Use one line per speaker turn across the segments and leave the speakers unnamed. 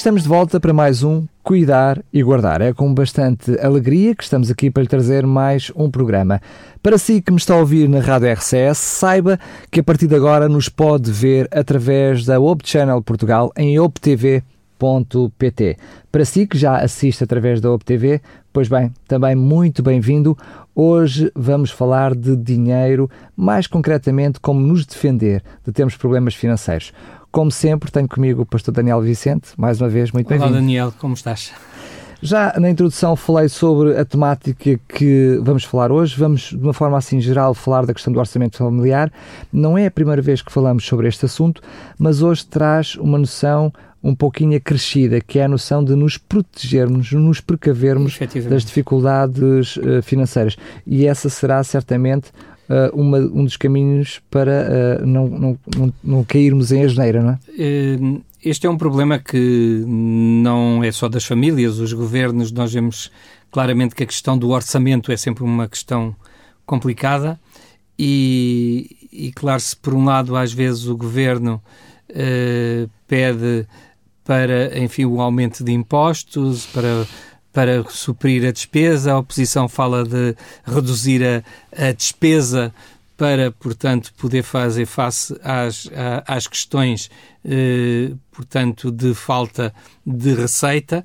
estamos de volta para mais um Cuidar e Guardar. É com bastante alegria que estamos aqui para lhe trazer mais um programa. Para si que me está a ouvir na Rádio RCS, saiba que a partir de agora nos pode ver através da Op Channel Portugal em optv.pt. Para si que já assiste através da OpTV, pois bem, também muito bem-vindo. Hoje vamos falar de dinheiro, mais concretamente como nos defender de termos problemas financeiros. Como sempre, tenho comigo o pastor Daniel Vicente, mais uma vez, muito bem-vindo.
Olá Daniel, como estás?
Já na introdução falei sobre a temática que vamos falar hoje. Vamos, de uma forma assim geral, falar da questão do orçamento familiar. Não é a primeira vez que falamos sobre este assunto, mas hoje traz uma noção um pouquinho acrescida, que é a noção de nos protegermos, nos precavermos das dificuldades uh, financeiras. E essa será certamente uh, uma, um dos caminhos para uh, não, não, não, não, cairmos em asneira, não é?
Ehm, este é um problema que não é só das famílias, os governos, nós vemos claramente que a questão do orçamento é sempre uma questão complicada e, e claro, se por um lado às vezes o governo uh, pede para, enfim, o aumento de impostos, para para suprir a despesa. A oposição fala de reduzir a, a despesa para, portanto, poder fazer face às, às questões, eh, portanto, de falta de receita.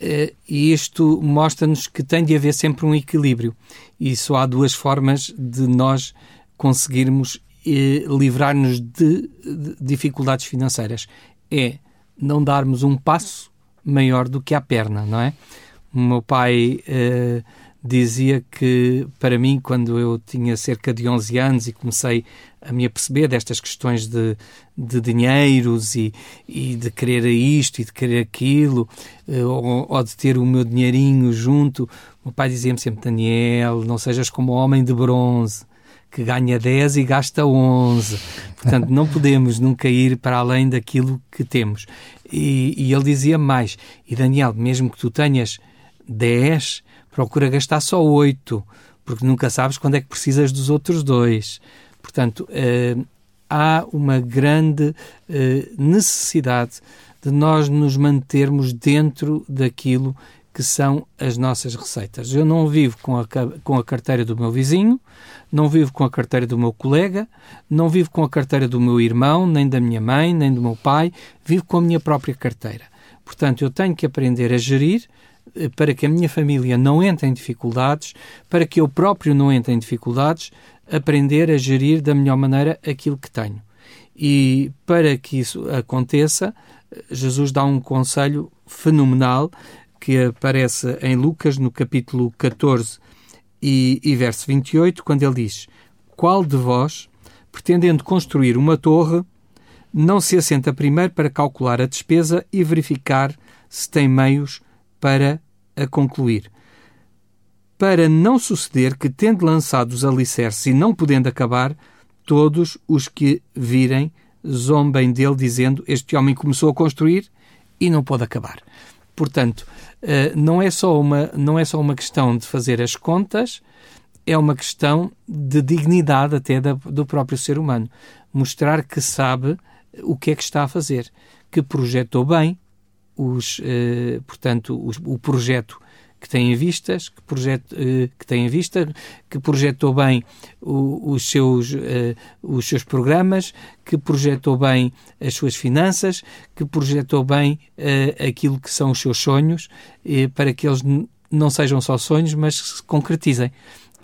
Eh, e isto mostra-nos que tem de haver sempre um equilíbrio. E só há duas formas de nós conseguirmos eh, livrar-nos de, de dificuldades financeiras. É não darmos um passo maior do que a perna, não é? O meu pai uh, dizia que, para mim, quando eu tinha cerca de 11 anos e comecei a me aperceber destas questões de, de dinheiros e, e de querer isto e de querer aquilo, uh, ou, ou, de ter o meu dinheirinho junto, o meu pai dizia-me sempre: Daniel, não sejas como homem de bronze que ganha 10 e gasta 11. Portanto, não podemos nunca ir para além daquilo que temos. E, e ele dizia mais: E Daniel, mesmo que tu tenhas 10, procura gastar só 8, porque nunca sabes quando é que precisas dos outros dois. Portanto, eh, há uma grande eh, necessidade de nós nos mantermos dentro daquilo que são as nossas receitas. Eu não vivo com a, com a carteira do meu vizinho, não vivo com a carteira do meu colega, não vivo com a carteira do meu irmão, nem da minha mãe, nem do meu pai, vivo com a minha própria carteira. Portanto, eu tenho que aprender a gerir para que a minha família não entre em dificuldades, para que eu próprio não entre em dificuldades, aprender a gerir da melhor maneira aquilo que tenho. E para que isso aconteça, Jesus dá um conselho fenomenal que aparece em Lucas, no capítulo 14 e, e verso 28, quando ele diz: Qual de vós, pretendendo construir uma torre, não se assenta primeiro para calcular a despesa e verificar se tem meios para a concluir. Para não suceder que, tendo lançado os alicerces e não podendo acabar, todos os que virem zombem dele, dizendo: Este homem começou a construir e não pode acabar. Portanto, eh, não é só uma, não é só uma questão de fazer as contas, é uma questão de dignidade até do próprio ser humano. Mostrar que sabe o que é que está a fazer, que projetou bem, os, eh, portanto, os, o projeto que tem em vistas, que, projeto, eh, que tem em vista, que projetou bem o, os, seus, eh, os seus programas, que projetou bem as suas finanças, que projetou bem aquilo que são os seus sonhos, para que eles não sejam só sonhos, mas se concretizem.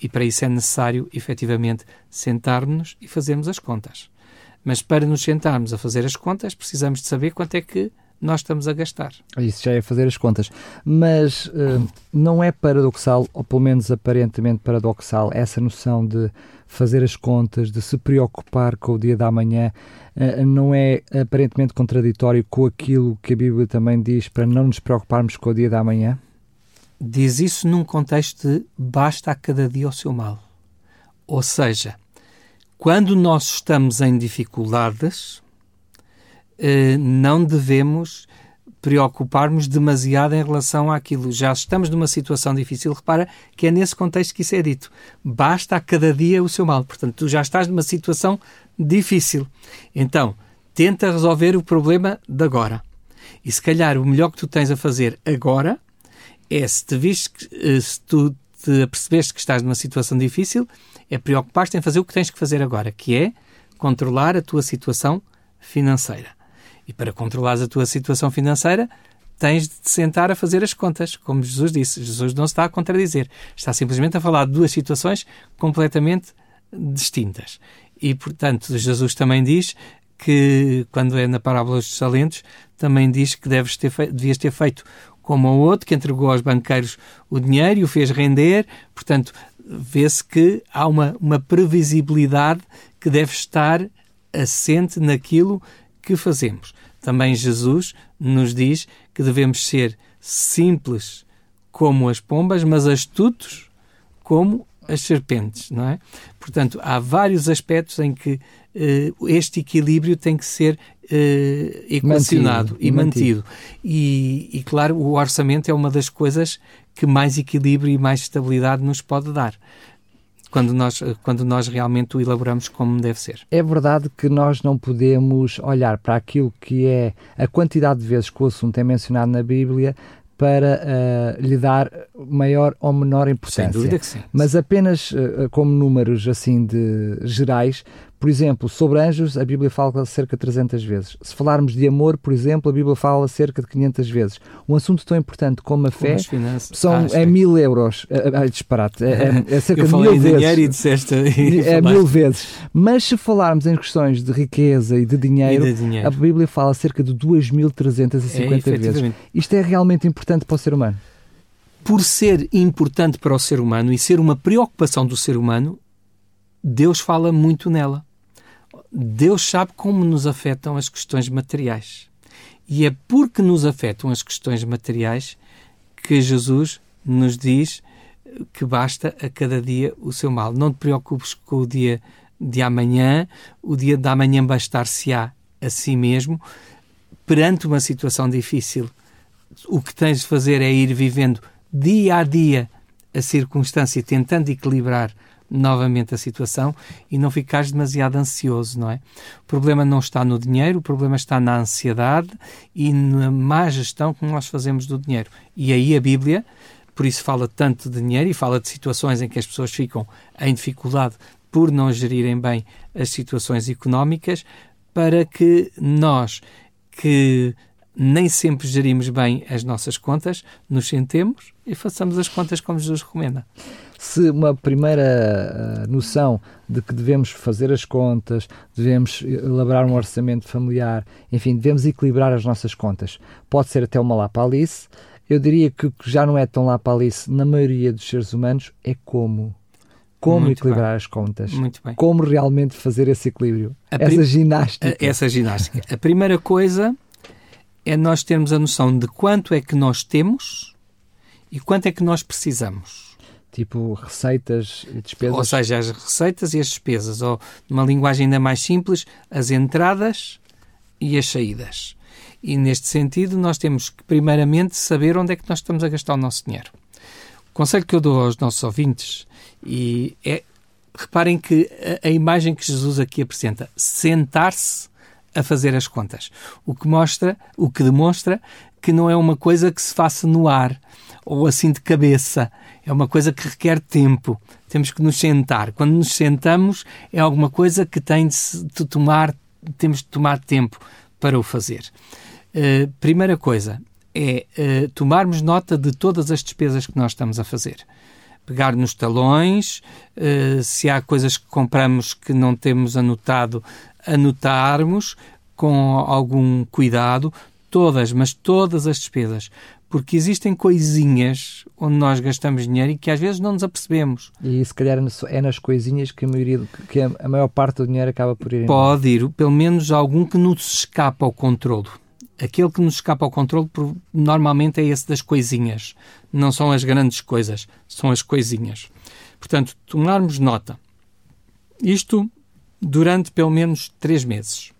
E para isso é necessário, efetivamente, sentarmos e fazermos as contas. Mas para nos sentarmos a fazer as contas, precisamos de saber quanto é que nós estamos a gastar.
Isso já é fazer as contas. Mas uh, não é paradoxal, ou pelo menos aparentemente paradoxal, essa noção de fazer as contas, de se preocupar com o dia da manhã, uh, não é aparentemente contraditório com aquilo que a Bíblia também diz para não nos preocuparmos com o dia da manhã?
Diz isso num contexto de basta a cada dia o seu mal. Ou seja, quando nós estamos em dificuldades, não devemos preocuparmos demasiado em relação àquilo. Já estamos numa situação difícil. Repara que é nesse contexto que isso é dito. Basta a cada dia o seu mal. Portanto, tu já estás numa situação difícil. Então, tenta resolver o problema de agora. E se calhar o melhor que tu tens a fazer agora é se te viste, eh, se tu te apercebeste que estás numa situação difícil, é preocupar-te em fazer o que tens que fazer agora, que é controlar a tua situação financeira. E para controlar a tua situação financeira, tens de te sentar a fazer as contas, como Jesus disse. Jesus não está a contradizer, está simplesmente a falar de duas situações completamente distintas. E, portanto, Jesus também diz que, quando é na parábola dos talentos, também diz que deves ter devias ter feito como o outro, que entregou aos banqueiros o dinheiro e o fez render. Portanto, vê-se que há uma, uma previsibilidade que deve estar assente naquilo que fazemos. Também Jesus nos diz que devemos ser simples como as pombas, mas astutos como as serpentes, não é? Portanto, há vários aspectos em que uh, este equilíbrio tem que ser uh, equacionado mantido, e mantido. E, e, claro, o orçamento é uma das coisas que mais equilíbrio e mais estabilidade nos pode dar quando nós, quando nós realmente o elaboramos como deve ser.
É verdade que nós não podemos olhar para aquilo que é a quantidade de vezes que o assunto é mencionado na Bíblia para uh, lhe dar maior ou menor importância.
Sem dúvida que sim.
Mas apenas uh, como números assim de gerais, por exemplo, sobre anjos, a Bíblia fala cerca de 300 vezes. Se falarmos de amor, por exemplo, a Bíblia fala cerca de 500 vezes. Um assunto tão importante como a fé são, ah, é mil euros. É, é disparate. É, é, é cerca de mil vezes.
E disseste,
e é mil vezes. Mas se falarmos em questões de riqueza e de dinheiro,
e de dinheiro.
a Bíblia fala cerca de 2.350 é, vezes. Isto é realmente importante para o ser humano.
Por ser importante para o ser humano e ser uma preocupação do ser humano, Deus fala muito nela. Deus sabe como nos afetam as questões materiais. E é porque nos afetam as questões materiais que Jesus nos diz que basta a cada dia o seu mal. Não te preocupes com o dia de amanhã, o dia de amanhã bastar-se-á a si mesmo. Perante uma situação difícil, o que tens de fazer é ir vivendo dia a dia a circunstância, tentando equilibrar novamente a situação e não ficares demasiado ansioso, não é? O problema não está no dinheiro, o problema está na ansiedade e na má gestão que nós fazemos do dinheiro. E aí a Bíblia, por isso fala tanto de dinheiro e fala de situações em que as pessoas ficam em dificuldade por não gerirem bem as situações económicas, para que nós que nem sempre gerimos bem as nossas contas, nos sentemos e façamos as contas como Jesus recomenda
se uma primeira uh, noção de que devemos fazer as contas, devemos elaborar um orçamento familiar, enfim, devemos equilibrar as nossas contas, pode ser até uma lapalice, eu diria que já não é tão lapalice na maioria dos seres humanos, é como. Como Muito equilibrar bem. as contas. Como realmente fazer esse equilíbrio. A essa ginástica.
Essa ginástica. A primeira coisa é nós termos a noção de quanto é que nós temos e quanto é que nós precisamos
tipo receitas e despesas.
Ou seja, as receitas e as despesas, ou numa linguagem ainda mais simples, as entradas e as saídas. E neste sentido, nós temos que, primeiramente, saber onde é que nós estamos a gastar o nosso dinheiro. O conselho que eu dou aos nossos ouvintes e é reparem que a, a imagem que Jesus aqui apresenta, sentar-se a fazer as contas, o que mostra, o que demonstra que não é uma coisa que se faça no ar ou assim de cabeça. É uma coisa que requer tempo. Temos que nos sentar. Quando nos sentamos, é alguma coisa que tem de, tomar, temos de tomar tempo para o fazer. Uh, primeira coisa é uh, tomarmos nota de todas as despesas que nós estamos a fazer. Pegar nos talões, uh, se há coisas que compramos que não temos anotado, anotarmos com algum cuidado, todas, mas todas as despesas porque existem coisinhas onde nós gastamos dinheiro e que às vezes não nos apercebemos.
E se calhar é nas coisinhas que a, maioria, que a maior parte do dinheiro acaba por ir.
Pode ir, pelo menos algum que nos escapa ao controlo. Aquele que nos escapa ao controle normalmente é esse das coisinhas. Não são as grandes coisas, são as coisinhas. Portanto, tomarmos nota. Isto durante pelo menos três meses.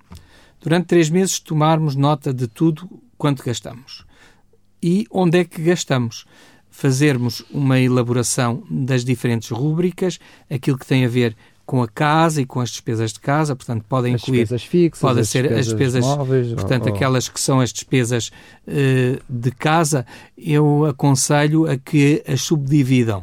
Durante três meses tomarmos nota de tudo quanto gastamos e onde é que gastamos. Fazermos uma elaboração das diferentes rúbricas, aquilo que tem a ver com a casa e com as despesas de casa, portanto podem
as
incluir
despesas fixas,
podem
as
ser
despesas
as despesas,
móveis,
portanto
ou,
aquelas que são as despesas uh, de casa, eu aconselho a que as subdividam,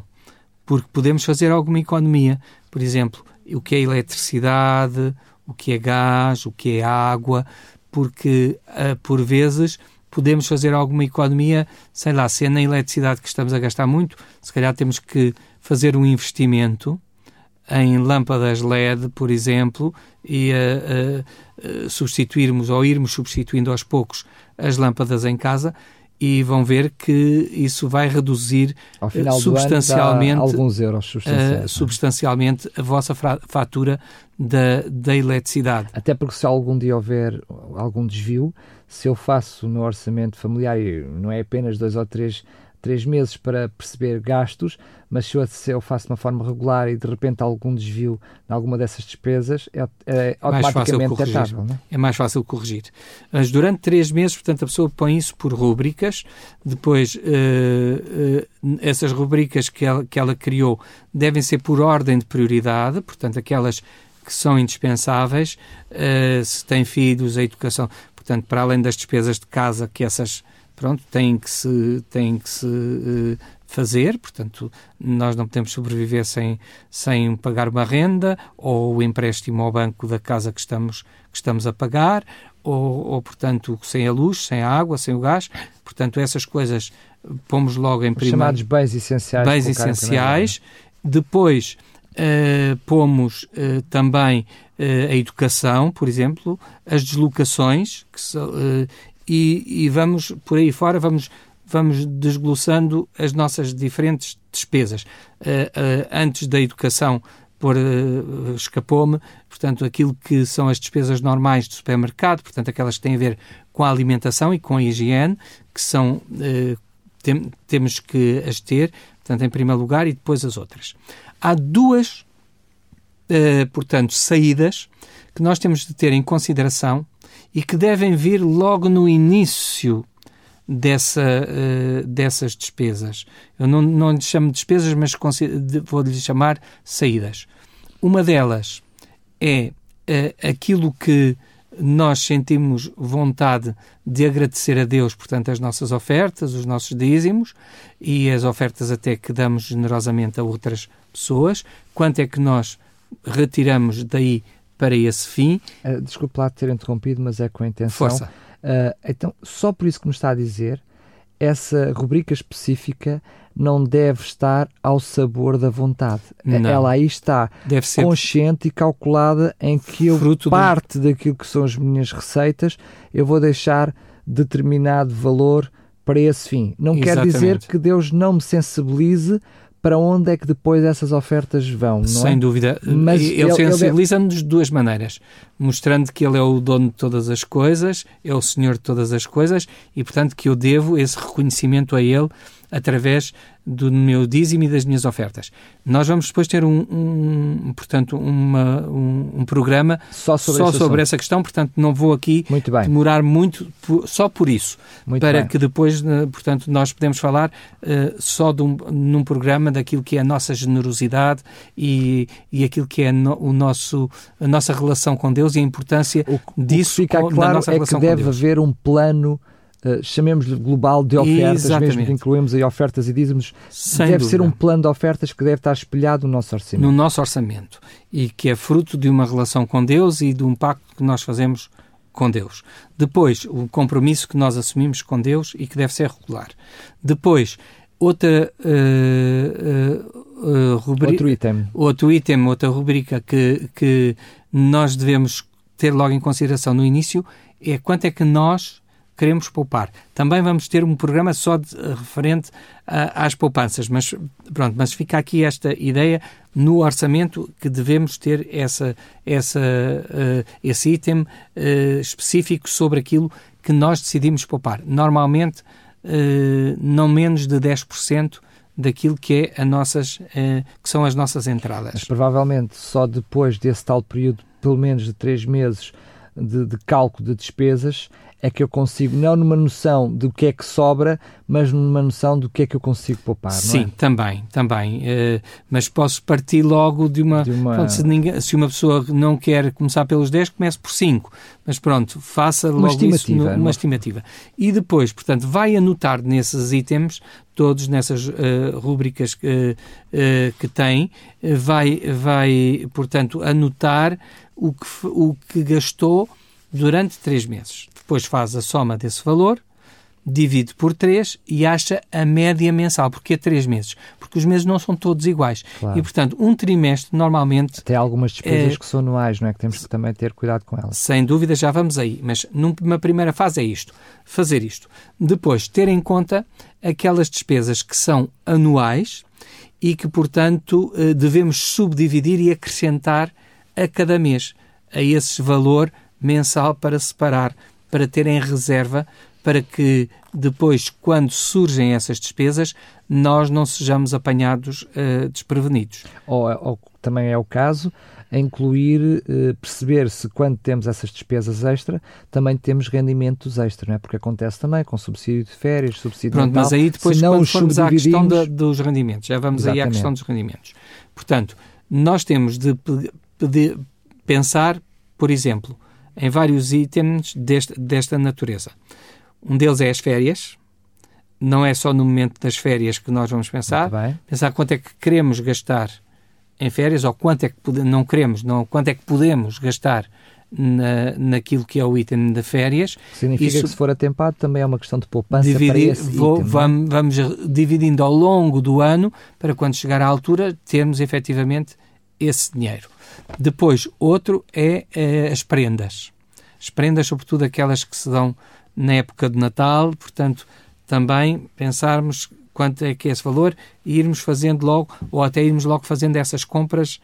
porque podemos fazer alguma economia, por exemplo, o que é eletricidade, o que é gás, o que é água, porque uh, por vezes podemos fazer alguma economia, sei lá, se é na eletricidade que estamos a gastar muito, se calhar temos que fazer um investimento em lâmpadas LED, por exemplo, e uh, uh, substituirmos ou irmos substituindo aos poucos as lâmpadas em casa e vão ver que isso vai reduzir substancialmente,
alguns euros substancialmente.
Uh, substancialmente a vossa fatura da, da eletricidade.
Até porque se algum dia houver algum desvio, se eu faço no orçamento familiar, não é apenas dois ou três, três meses para perceber gastos, mas se eu, se eu faço de uma forma regular e de repente algum desvio em alguma dessas despesas, é, é automaticamente datável.
É? é mais fácil corrigir. Mas durante três meses, portanto, a pessoa põe isso por rubricas, depois uh, uh, essas rubricas que ela, que ela criou devem ser por ordem de prioridade, portanto, aquelas que são indispensáveis, uh, se tem filhos, a educação, portanto, para além das despesas de casa, que essas pronto, têm que se, têm que se uh, fazer, portanto, nós não podemos sobreviver sem, sem pagar uma renda ou o empréstimo ao banco da casa que estamos, que estamos a pagar, ou, ou portanto, sem a luz, sem a água, sem o gás, portanto, essas coisas pomos logo em primeiro.
Chamados bens essenciais.
Bens essenciais. Depois, Uh, pomos uh, também uh, a educação, por exemplo, as deslocações, so, e, e, vamos por aí fora, vamos, vamos desglossando as nossas diferentes despesas. antes da educação, por escapou-me, portanto, aquilo que são as despesas normais do supermercado, portanto, aquelas que têm a ver com a alimentação e com a higiene, que são, tem, temos que as ter, portanto, em primeiro lugar, e depois as outras há duas, uh, portanto, saídas que nós temos de ter em consideração e que devem vir logo no início dessa, uh, dessas despesas. Eu não, não lhe chamo de despesas, mas vou-lhe chamar saídas. Uma delas é uh, aquilo que nós sentimos vontade de agradecer a Deus, portanto, as nossas ofertas, os nossos dízimos e as ofertas até que damos generosamente a outras pessoas, quanto é que nós retiramos daí para esse fim.
Uh, desculpe lá ter interrompido, mas é com a intenção.
Força.
Uh, então, só por isso que me está a dizer, essa rubrica específica não deve estar ao sabor da vontade. Não. Ela aí está
deve ser
consciente e calculada em que eu, parte do... daquilo que são as minhas receitas, eu vou deixar determinado valor para esse fim. Não Exatamente. quer dizer que Deus não me sensibilize para onde é que depois essas ofertas vão, não
Sem
é?
dúvida. Mas ele, ele sensibiliza-nos de duas maneiras. Mostrando que ele é o dono de todas as coisas, é o senhor de todas as coisas e, portanto, que eu devo esse reconhecimento a ele através do meu dízimo e das minhas ofertas. Nós vamos depois ter um, um portanto, uma, um, um, programa
só sobre,
só sobre essa questão, portanto não vou aqui
muito
demorar muito só por isso,
muito
para
bem.
que depois, eh, portanto, nós podemos falar uh, só um, num programa daquilo que é a nossa generosidade e, e aquilo que é no, o nosso, a nossa relação com Deus e a importância
o,
disso
o que fica claro na
nossa
é
relação
que deve
com Deus.
haver um plano Uh, chamemos-lhe global de ofertas,
Exatamente.
mesmo que incluímos aí ofertas e dízimos,
Sem
deve
dúvida.
ser um plano de ofertas que deve estar espelhado no nosso orçamento.
No nosso orçamento. E que é fruto de uma relação com Deus e de um pacto que nós fazemos com Deus. Depois, o compromisso que nós assumimos com Deus e que deve ser regular. Depois, outra uh, uh, rubrica.
Outro item.
Outro item, outra rubrica que, que nós devemos ter logo em consideração no início é quanto é que nós queremos poupar. Também vamos ter um programa só de, uh, referente às poupanças, mas pronto, mas fica aqui esta ideia no orçamento que devemos ter essa, essa, uh, esse item uh, específico sobre aquilo que nós decidimos poupar. Normalmente, não menos de 10% daquilo que, é nossas, que são as nossas entradas.
Mas provavelmente só depois desse tal período, pelo menos de três meses, de, de cálculo de despesas, é que eu consigo, não numa noção do que é que sobra, mas numa noção do que é que eu consigo poupar,
Sim,
é?
também, também. Uh, mas posso partir logo de uma... De uma... Pronto, se, ninguém, se, uma pessoa não quer começar pelos 10, comece por 5. Mas pronto, faça uma logo isso, no, uma estimativa. E depois, portanto, vai anotar nesses itens, todos nessas uh, rúbricas que, uh, que tem, vai, vai, portanto, anotar o que, o que gastou durante 3 meses. Depois faz a soma desse valor divide por 3 e acha a média mensal. Porquê 3 meses? Porque os meses não são todos iguais. Claro. E, portanto, um trimestre normalmente...
Tem algumas despesas é, que são anuais, não é? Que temos que também ter cuidado com elas.
Sem dúvida, já vamos aí. Mas numa primeira fase é isto. Fazer isto. Depois, ter em conta aquelas despesas que são anuais e que, portanto, eh, devemos subdividir e acrescentar a cada mês a esse valor mensal para separar, para ter em reserva para que depois, quando surgem essas despesas, nós não sejamos apanhados uh, desprevenidos.
Ou, ou, também é o caso incluir, uh, perceber se quando temos essas despesas extra, também temos rendimentos extra, não é? Porque acontece também com subsídio de férias, subsídio
Pronto,
de
mas aí depois quando os formos à questão da, dos rendimentos, já vamos Exatamente. aí à questão dos rendimentos. Portanto, nós temos de, de pensar, por exemplo, em vários itens deste, desta natureza. Um deles é as férias. Não é só no momento das férias que nós vamos pensar. Pensar quanto é que queremos gastar em férias ou quanto é que pode, não queremos, não, quanto é que podemos gastar na, naquilo que é o item de férias.
Significa Isso, que se for atempado também é uma questão de poupança dividir, para esse vou, item,
é? vamos, vamos dividindo ao longo do ano para quando chegar à altura termos efetivamente esse dinheiro. Depois, outro é, é as prendas. As prendas, sobretudo aquelas que se dão na época de Natal, portanto, também pensarmos quanto é que é esse valor e irmos fazendo logo, ou até irmos logo fazendo essas compras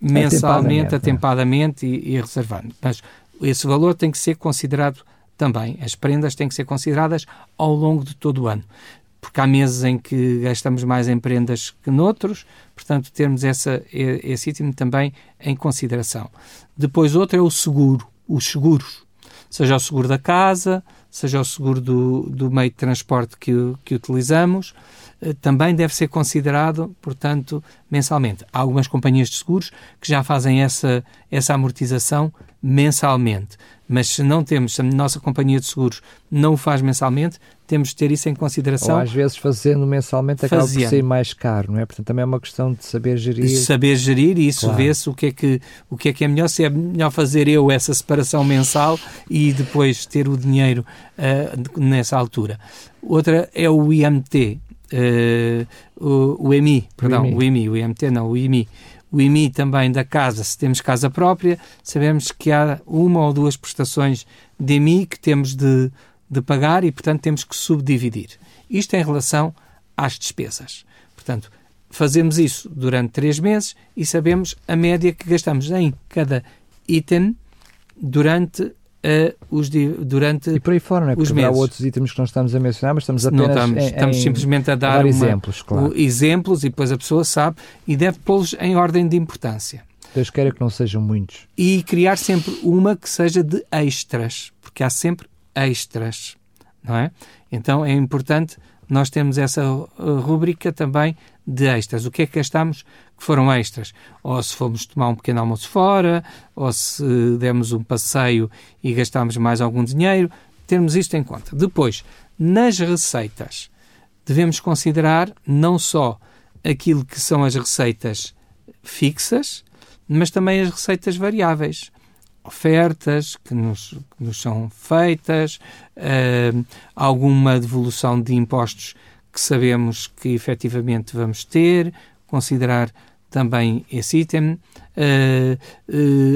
mensalmente, atempadamente, é. e, e reservando. Mas esse valor tem que ser considerado também. As prendas têm que ser consideradas ao longo de todo o ano. Porque há meses em que gastamos mais em prendas que noutros, portanto, termos essa, esse item também em consideração. Depois, outro é o seguro, os seguros. Seja o seguro da casa, seja o seguro do, do meio de transporte que, que utilizamos, eh, também deve ser considerado, portanto, mensalmente. Há algumas companhias de seguros que já fazem essa, essa amortização mensalmente. Mas se não temos, se a nossa companhia de seguros não o faz mensalmente, temos de ter isso em consideração.
Ou às vezes fazendo mensalmente acaba por ser mais caro, não é? Portanto, também é uma questão de saber gerir. De
saber gerir e isso claro. vê-se o que, é que, o que é que é melhor, se é melhor fazer eu essa separação mensal e depois ter o dinheiro uh, nessa altura. Outra é o IMT, uh, eh, o, o EMI, perdão, o IMI, o IMT não, o IMI o IMI também da casa, se temos casa própria, sabemos que há uma ou duas prestações de IMI que temos de, de pagar e, portanto, temos que subdividir. Isto em relação às despesas. Portanto, fazemos isso durante três meses e sabemos a média que gastamos em cada item durante uh, os durante
e por aí fora, não é? Porque há outros itens que não estamos a mencionar, mas estamos apenas
não estamos,
em,
estamos
em,
simplesmente a dar, a
dar
uma,
exemplos, claro.
exemplos e depois a pessoa sabe e deve pô-los em ordem de importância.
Deus queira que não sejam muitos.
E criar sempre uma que seja de extras, porque há sempre extras, não é? Então é importante nós termos essa uh, rúbrica também de extras. O que é que gastamos que foram extras? Ou se fomos tomar um pequeno almoço fora, ou se demos um passeio e gastámos mais algum dinheiro, termos isto em conta. Depois, nas receitas, devemos considerar não só aquilo que são as receitas fixas, mas também as receitas variáveis. Ofertas que nos, que nos são feitas, uh, alguma devolução de impostos que sabemos que efetivamente vamos ter, considerar também esse item, uh,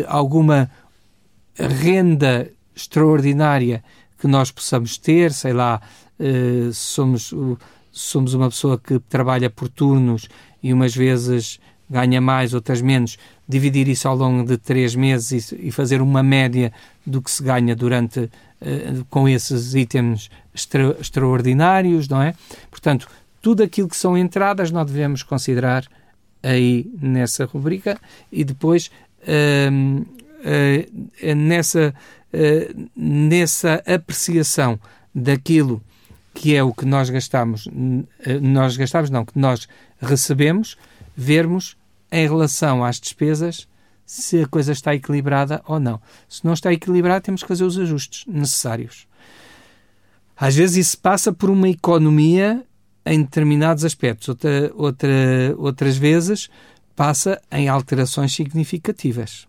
alguma renda extraordinária que nós possamos ter, sei lá, somos, somos uma pessoa que trabalha por turnos e umas vezes ganha mais, outras menos, dividir isso ao longo de três meses e, e fazer uma média do que se ganha durante uh, com esses itens extra, extraordinários, não é? Portanto, tudo aquilo que são entradas nós devemos considerar aí nessa rubrica e depois uh, uh, nessa, nessa apreciação daquilo que é o que nós gastamos, nós gastamos não, que nós recebemos, vermos em relação às despesas se a coisa está equilibrada ou não. Se não está equilibrada, temos que fazer os ajustes necessários. Às vezes isso passa por uma economia em determinados aspectos, outra, outra, outras vezes passa em alterações significativas.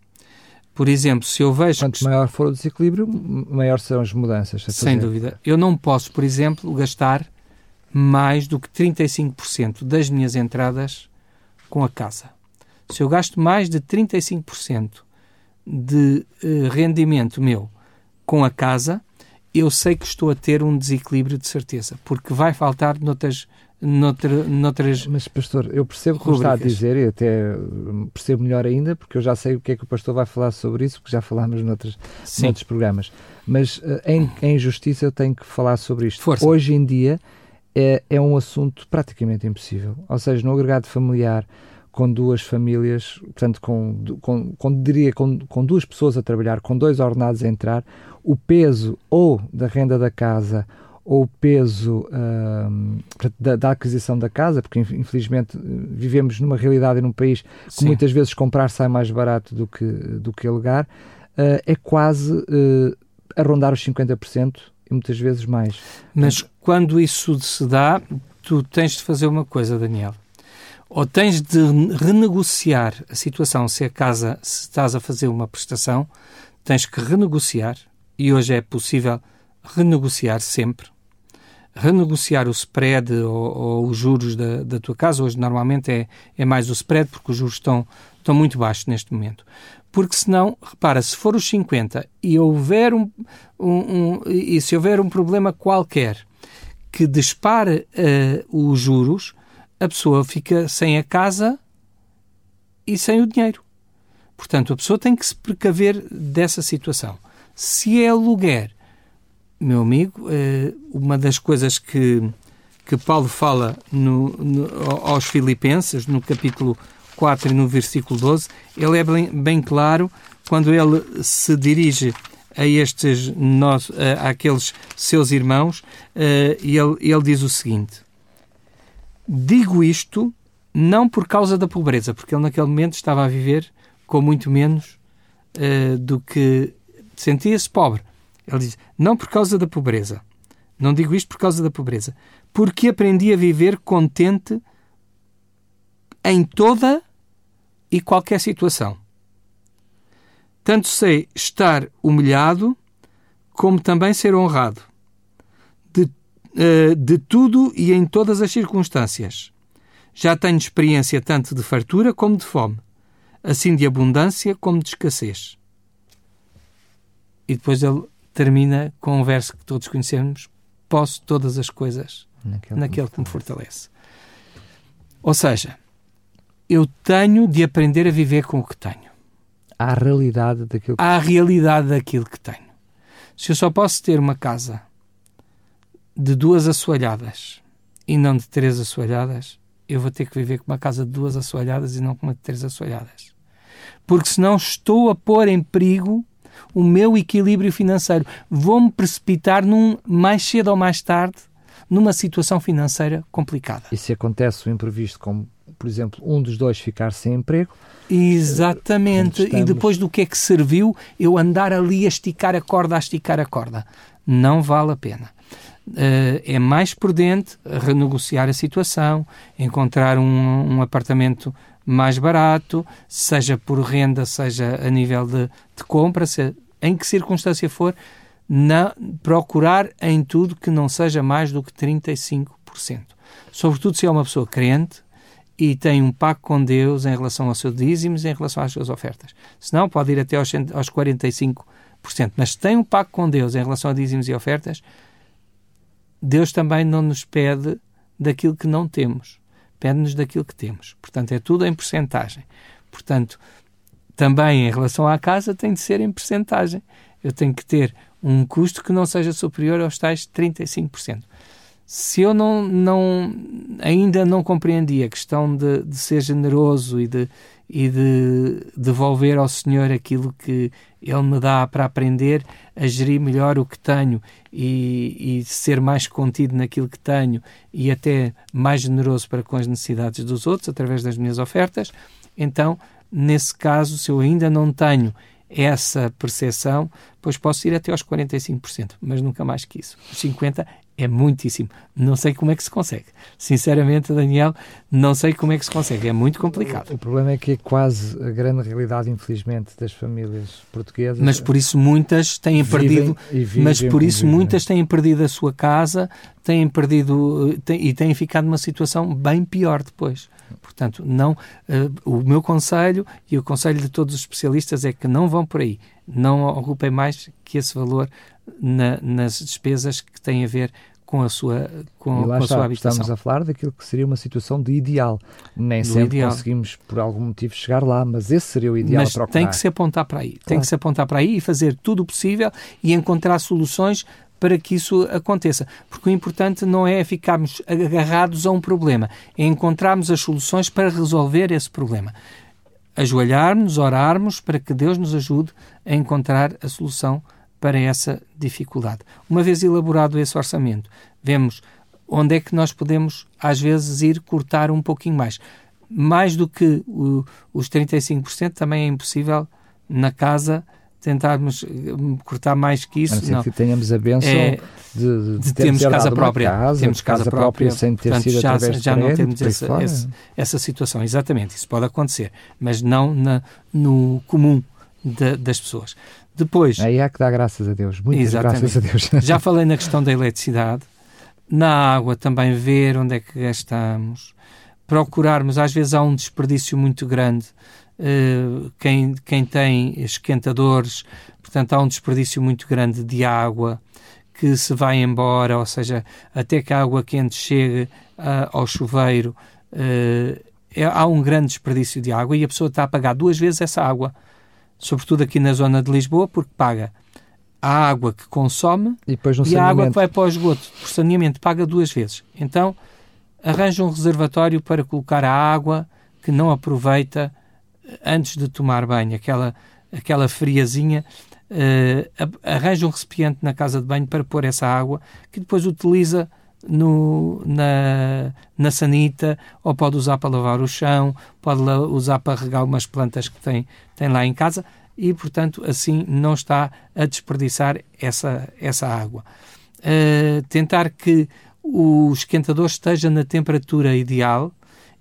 Por exemplo, se eu vejo.
Quanto maior for o desequilíbrio, maior serão as mudanças.
Sem dúvida. Eu não posso, por exemplo, gastar mais do que 35% das minhas entradas com a casa. Se eu gasto mais de 35% de uh, rendimento meu com a casa, eu sei que estou a ter um desequilíbrio de certeza, porque vai faltar noutras, noutra, noutras.
Mas, pastor, eu percebo o que está a dizer e até percebo melhor ainda, porque eu já sei o que é que o pastor vai falar sobre isso, porque já falámos noutros, noutros programas. Mas uh, em, em justiça eu tenho que falar sobre isto.
Força.
Hoje em dia é, é um assunto praticamente impossível. Ou seja, no agregado familiar com duas famílias, portanto, com, com, com diria, com, com duas pessoas a trabalhar, com dois ordenados a entrar, o peso ou da renda da casa ou o peso da, da, aquisição da casa, porque infelizmente vivemos numa realidade e num país que Sim. muitas vezes comprar sai mais barato do que, do que alugar, uh, é quase uh, a rondar os 50% e muitas vezes mais.
Mas quando isso se dá, tu tens de fazer uma coisa, Daniel. Ou tens de renegociar a situação se a casa, se estás a fazer uma prestação, tens que renegociar e hoje é possível renegociar sempre, renegociar o spread ou, ou os juros da, da, tua casa. Hoje, normalmente, é, é mais o spread, porque os juros estão, estão muito baixos neste momento. Porque senão, repara, se for os 50 e houver um, um, um e se houver um problema qualquer que dispare uh, os juros, a pessoa fica sem a casa e sem o dinheiro. Portanto, a pessoa tem que se precaver dessa situação. Se é aluguer, meu amigo, eh, uma das coisas que, que Paulo fala no, no, aos Filipenses, no capítulo 4 e no versículo 12, ele é bem, bem claro quando ele se dirige a estes nós, seus irmãos, eh, ele, ele diz o seguinte: Digo isto não por causa da pobreza, porque ele naquele momento estava a viver com muito menos uh, do que sentia-se pobre. Ele diz: Não por causa da pobreza. Não digo isto por causa da pobreza. Porque aprendi a viver contente em toda e qualquer situação. Tanto sei estar humilhado, como também ser honrado. De, uh, de tudo e em todas as circunstâncias. Já tenho experiência tanto de fartura como de fome, assim de abundância como de escassez. E depois ele termina com um verso que todos conhecemos: Posso todas as coisas naquele, naquele que me fortalece. Ou seja, eu tenho de aprender a viver com o que tenho.
À realidade daquilo
que... À realidade daquilo que tenho. Se eu só posso ter uma casa de duas assoalhadas e não de três assoalhadas, eu vou ter que viver com uma casa de duas assoalhadas e não com uma de três assoalhadas. Porque senão estou a pôr em perigo o meu equilíbrio financeiro. Vou-me precipitar num, mais cedo ou mais tarde numa situação financeira complicada.
E se acontece o imprevisto, como por exemplo um dos dois ficar sem emprego?
Exatamente. Estamos... E depois do que é que serviu eu andar ali a esticar a corda, a esticar a corda? Não vale a pena. Uh, é mais prudente renegociar a situação, encontrar um, um apartamento mais barato, seja por renda, seja a nível de, de compra, se, em que circunstância for, na, procurar em tudo que não seja mais do que 35%. Sobretudo se é uma pessoa crente e tem um pacto com Deus em relação aos seus dízimos, em relação às suas ofertas. Senão pode ir até aos, aos 45%. Mas se tem um pacto com Deus em relação a dízimos e ofertas, Deus também não nos pede daquilo que não temos depende-nos daquilo que temos. Portanto, é tudo em percentagem. Portanto, também em relação à casa tem de ser em percentagem. Eu tenho que ter um custo que não seja superior aos tais 35%. Se eu não, não, ainda não compreendi a questão de, de ser generoso e de, e de devolver ao Senhor aquilo que Ele me dá para aprender a gerir melhor o que tenho e, e ser mais contido naquilo que tenho e até mais generoso para com as necessidades dos outros através das minhas ofertas, então, nesse caso, se eu ainda não tenho essa percepção, pois posso ir até aos 45%, mas nunca mais que isso. Os 50% é muitíssimo. Não sei como é que se consegue. Sinceramente, Daniel, não sei como é que se consegue. É muito complicado.
O, problema é que é quase a grande realidade, infelizmente, das famílias portuguesas.
Mas por isso muitas têm perdido. Mas por isso muitas têm perdido a sua casa, têm perdido têm, e têm ficado numa situação bem pior depois. Portanto, não, uh, o meu conselho e o conselho de todos os especialistas é que não vão por aí. Não ocupem mais que esse valor na, nas despesas que têm a ver com a sua, com,
com
a sua habitação.
Estamos a falar daquilo que seria uma situação de ideal. Nem Do sempre ideal. conseguimos, por algum motivo, chegar lá, mas esse seria o ideal
mas
a procurar.
tem que se apontar para aí. Claro. Tem que se apontar para aí e fazer tudo o possível e encontrar soluções para que isso aconteça. Porque o importante não é ficarmos agarrados a um problema, é encontrarmos as soluções para resolver esse problema. Ajoelharmos, orarmos para que Deus nos ajude a encontrar a solução para essa dificuldade. Uma vez elaborado esse orçamento, vemos onde é que nós podemos, às vezes, ir cortar um pouquinho mais. Mais do que o, os 35% também é impossível na casa tentarmos hum, cortar mais que isso.
A não, que tenhamos a benção é, de, de, de
termos casa própria.
Casa,
temos casa, casa própria,
sem ter portanto, sido já,
já não temos essa, essa, essa, situação. Exatamente, isso pode acontecer, mas não na, no comum de, das pessoas. Depois.
Aí há que dar graças a Deus. Muitas exatamente. graças a Deus.
Já falei na questão da eletricidade. Na água também ver onde é que gastamos. Procurarmos, às vezes há um desperdício muito grande eh, quem, quem tem esquentadores, portanto, há um desperdício muito grande de água que se vai embora, ou seja, até que a água quente chegue uh, ao chuveiro, uh, é, há um grande desperdício de água e a pessoa está a pagar duas vezes essa água, sobretudo aqui na zona de Lisboa, porque paga a água que consome
e,
e a água que vai para o esgoto. Por saneamento, paga duas vezes. Então, arranja um reservatório para colocar a água que não aproveita antes de tomar banho, aquela, aquela friazinha, uh, arranja um recipiente na casa de banho para pôr essa água, que depois utiliza no, na, na sanita, ou pode usar para lavar o chão, pode usar para regar umas plantas que tem, tem lá em casa, e, portanto, assim não está a desperdiçar essa, essa água. Uh, tentar que o esquentador esteja na temperatura ideal,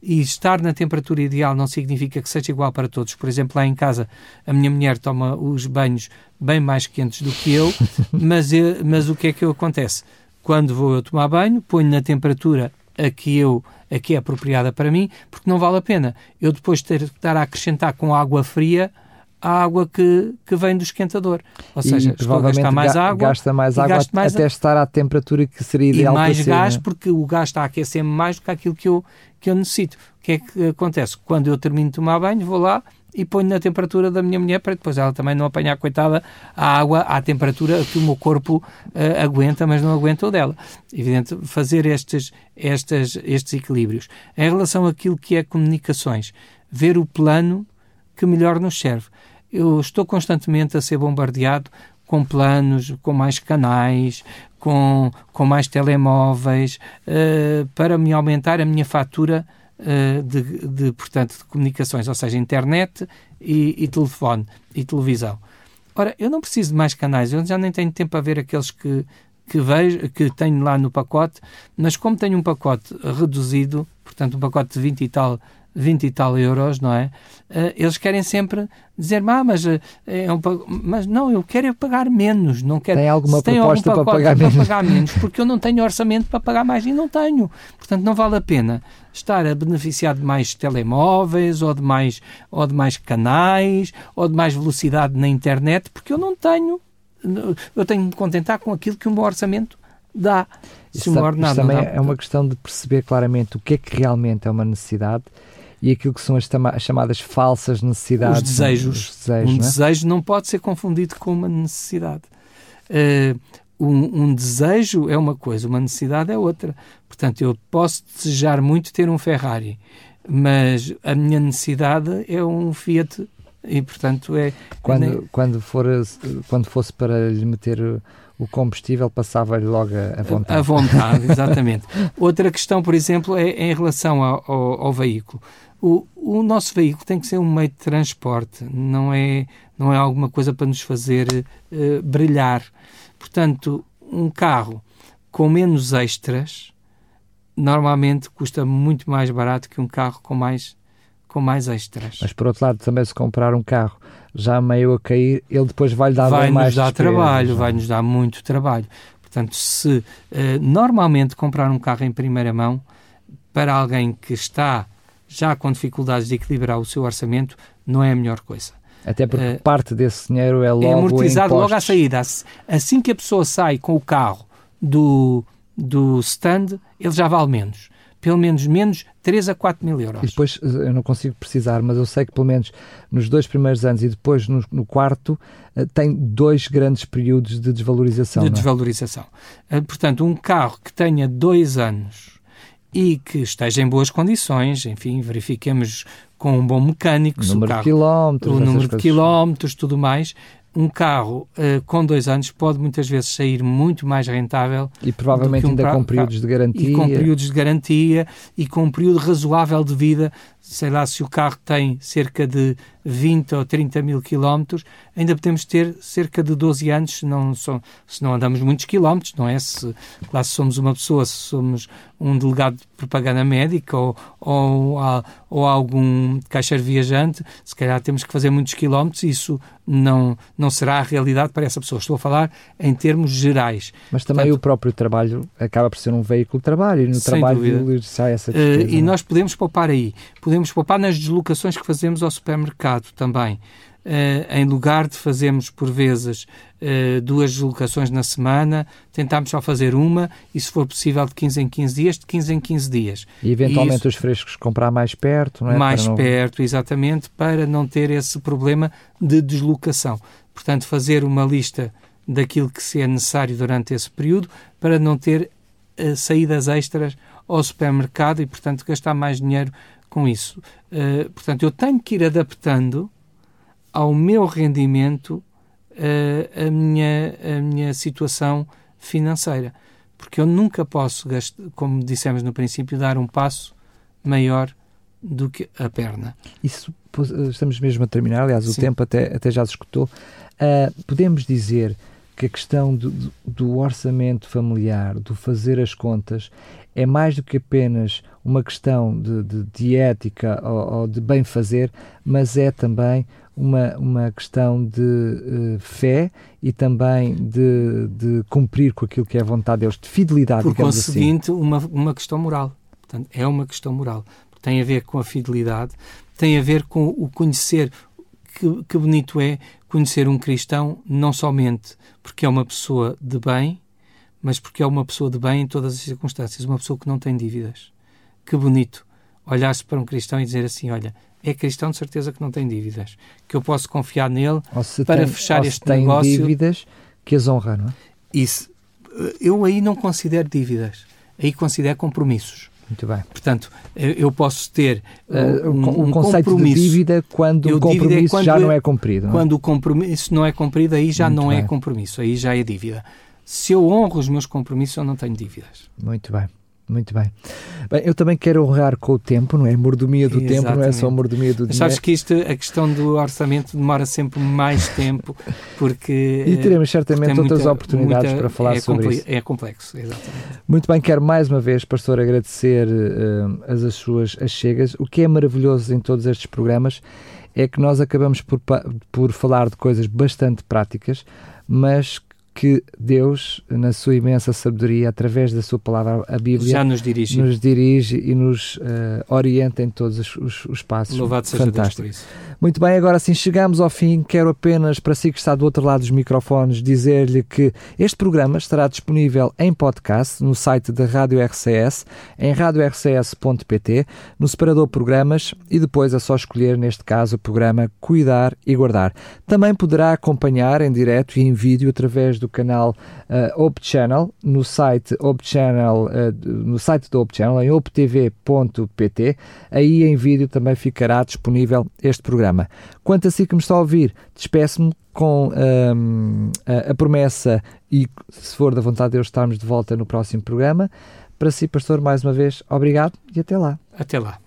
e estar na temperatura ideal não significa que seja igual para todos. Por exemplo, lá em casa, a minha mulher toma os banhos bem mais quentes do que eu, mas, eu, mas o que é que acontece? Quando vou eu tomar banho, ponho na temperatura a que, eu, a que é apropriada para mim, porque não vale a pena eu depois ter que estar a acrescentar com água fria a água que, que vem do esquentador. Ou seja, e, estou a gastar mais água.
Gasta mais água mais até a... estar à temperatura que seria ideal
E mais
para
gás,
ser, né?
porque o gás está a aquecer-me mais do que aquilo que eu, que eu necessito. O que é que acontece? Quando eu termino de tomar banho, vou lá e ponho na temperatura da minha mulher para depois ela também não apanhar, coitada, a água à temperatura que o meu corpo uh, aguenta, mas não aguenta o dela. Evidente, fazer estes, estes, estes equilíbrios. Em relação àquilo que é comunicações, ver o plano que melhor nos serve. Eu estou constantemente a ser bombardeado com planos, com mais canais, com, com mais telemóveis, uh, para me aumentar a minha fatura de, de, portanto, de comunicações, ou seja, internet e, e, telefone e televisão. Ora, eu não preciso de mais canais, eu já nem tenho tempo a ver aqueles que, que vejo, que tenho lá no pacote, mas como tenho um pacote reduzido, portanto um pacote de 20 e tal 20 e tal euros, não é? Uh, eles querem sempre dizer, ah, mas, uh, é um, mas não, eu quero é pagar menos. Não quero,
tem alguma proposta algum para pagar menos?
Para pagar menos? Porque eu não tenho orçamento para pagar mais e não tenho. Portanto, não vale a pena estar a beneficiar de mais telemóveis ou de mais, ou de mais canais ou de mais velocidade na internet, porque eu não tenho. Eu tenho de me contentar com aquilo que o meu orçamento dá.
Se isso, isso também é uma questão de perceber claramente o que é que realmente é uma necessidade e aquilo que são as, chamadas falsas necessidades.
Os desejos. Os desejos um não é? desejo não pode ser confundido com uma necessidade. Uh, um, um, desejo é uma coisa, uma necessidade é outra. Portanto, eu posso desejar muito ter um Ferrari, mas a minha necessidade é um Fiat e portanto é
quando
nem...
quando for quando fosse para lhe meter o combustível passava-lhe logo a vontade.
A vontade, exatamente. Outra questão, por exemplo, é, é em relação ao, ao, ao veículo. O, o, nosso veículo tem que ser um meio de transporte, não é, não é alguma coisa para nos fazer uh, brilhar. Portanto, um carro com menos extras normalmente custa muito mais barato que um carro com mais com mais extras.
Mas por outro lado, também se comprar um carro já meio a cair, ele depois vai-lhe dar
vai
mais
dar trabalho, é? vai nos dar muito trabalho. Portanto, se uh, normalmente comprar um carro em primeira mão para alguém que está já com dificuldades de equilibrar o seu orçamento, não é a melhor coisa.
Até porque uh, parte desse dinheiro é logo
é amortizado logo à saída. Assim que a pessoa sai com o carro do, do stand, ele já vale menos pelo menos menos 3 a 4 mil euros.
E depois, eh, eu não consigo precisar, mas eu sei que pelo menos nos dois primeiros anos e depois no, no quarto, uh, tem dois grandes períodos de desvalorização.
De
é?
desvalorização. Uh, portanto, um carro que tenha dois anos e que esteja em boas condições, enfim, verifiquemos com um bom mecânico,
o número
o, carro,
de quilómetros,
o número de quilómetros, tudo mais, um carro uh, com dois anos pode muitas vezes sair muito mais rentável.
E provavelmente um ainda com períodos de garantia.
E com períodos de garantia e com um período razoável de vida. Sei lá, se o carro tem cerca de 20 ou 30 mil quilómetros, ainda podemos ter cerca de 12 anos, se não, se não andamos muitos quilómetros, não é? Se, lá se somos uma pessoa, se somos um delegado de propaganda médica ou, ou, ou algum caixeiro viajante, se calhar temos que fazer muitos quilómetros e isso não, não será a realidade para essa pessoa. Estou a falar em termos gerais.
Mas também Portanto, o próprio trabalho acaba por ser um veículo de trabalho e no trabalho sai essa
despesa. Uh, e é? nós podemos poupar aí. Podemos poupar nas deslocações que fazemos ao supermercado também. Uh, em lugar de fazermos, por vezes, uh, duas deslocações na semana, tentámos só fazer uma e, se for possível, de 15 em 15 dias, de 15 em 15 dias.
E, eventualmente, isso, os frescos comprar mais perto, não é?
Mais não... perto, exatamente, para não ter esse problema de deslocação. Portanto, fazer uma lista daquilo que se é necessário durante esse período para não ter uh, saídas extras ao supermercado e, portanto, gastar mais dinheiro com isso. portanto, eu tenho que ir adaptando ao meu rendimento uh, a, minha, a minha situação financeira. Porque eu nunca posso, gastar, como dissemos no princípio, dar um passo maior do que a perna.
Isso, estamos mesmo a terminar, aliás, o Sim. tempo até, até já se escutou. Uh, podemos dizer que a questão do, do, orçamento familiar, do fazer as contas, é mais do que apenas uma questão de, de, de ética ou, ou, de bem fazer, mas é também uma, uma questão de uh, fé e também de, de cumprir com aquilo que é a vontade de Deus, de fidelidade,
Por
digamos
conseguinte,
assim.
uma, uma questão moral. Portanto, é uma questão moral. Tem a ver com a fidelidade, tem a ver com o conhecer. Que, que bonito é conhecer um cristão, não somente porque é uma pessoa de bem, mas porque é uma pessoa de bem em todas as circunstâncias, uma pessoa que não tem dívidas. Que bonito olhar-se para um cristão e dizer assim: olha, é cristão de certeza que não tem dívidas, que eu posso confiar nele para
tem,
fechar este
tem
negócio.
dívidas que as honra, não é?
Isso. Eu aí não considero dívidas, aí considero compromissos.
Muito bem.
Portanto, eu posso ter uh, um,
um, conceito compromisso. de dívida quando eu o é compromisso é quando já não é cumprido. Não é?
Quando o compromisso não é cumprido, aí já Muito não é bem. é compromisso, aí já é dívida. Se eu honro os meus compromissos, eu não tenho dívidas.
Muito bem. Muito bem. bem. Eu também quero honrar com o tempo, não é? Mordomia do Exatamente. tempo, não é só mordomia do dinheiro.
Sabes que isto, a questão do orçamento demora sempre mais tempo, porque...
E teremos certamente outras muita, oportunidades muita, para falar
é
sobre isso.
É complexo, exatamente.
Muito bem, quero mais uma vez, pastor, agradecer uh, as, as suas achegas. O que é maravilhoso em todos estes programas é que nós acabamos por, por falar de coisas bastante práticas, mas que Deus, na sua imensa sabedoria, através da sua palavra, a Bíblia,
já nos dirige,
nos dirige e nos uh, orienta em todos os, os, os passos.
Louvado seja Fantástico. Deus por isso.
Muito bem, agora sim chegamos ao fim. Quero apenas, para si que está do outro lado dos microfones, dizer-lhe que este programa estará disponível em podcast no site da Rádio RCS, em radiorcs.pt, no separador Programas e depois é só escolher, neste caso, o programa Cuidar e Guardar. Também poderá acompanhar em direto e em vídeo através do canal uh, Op Channel, no site Op Channel, uh, no site do Op Channel, em optv.pt. Aí em vídeo também ficará disponível este programa. Quanto a si que me está a ouvir, despeço-me com um, a, a, promessa e, se for da vontade de Deus, estarmos de volta no próximo programa. Para si, pastor, mais uma vez, obrigado e até lá.
Até lá.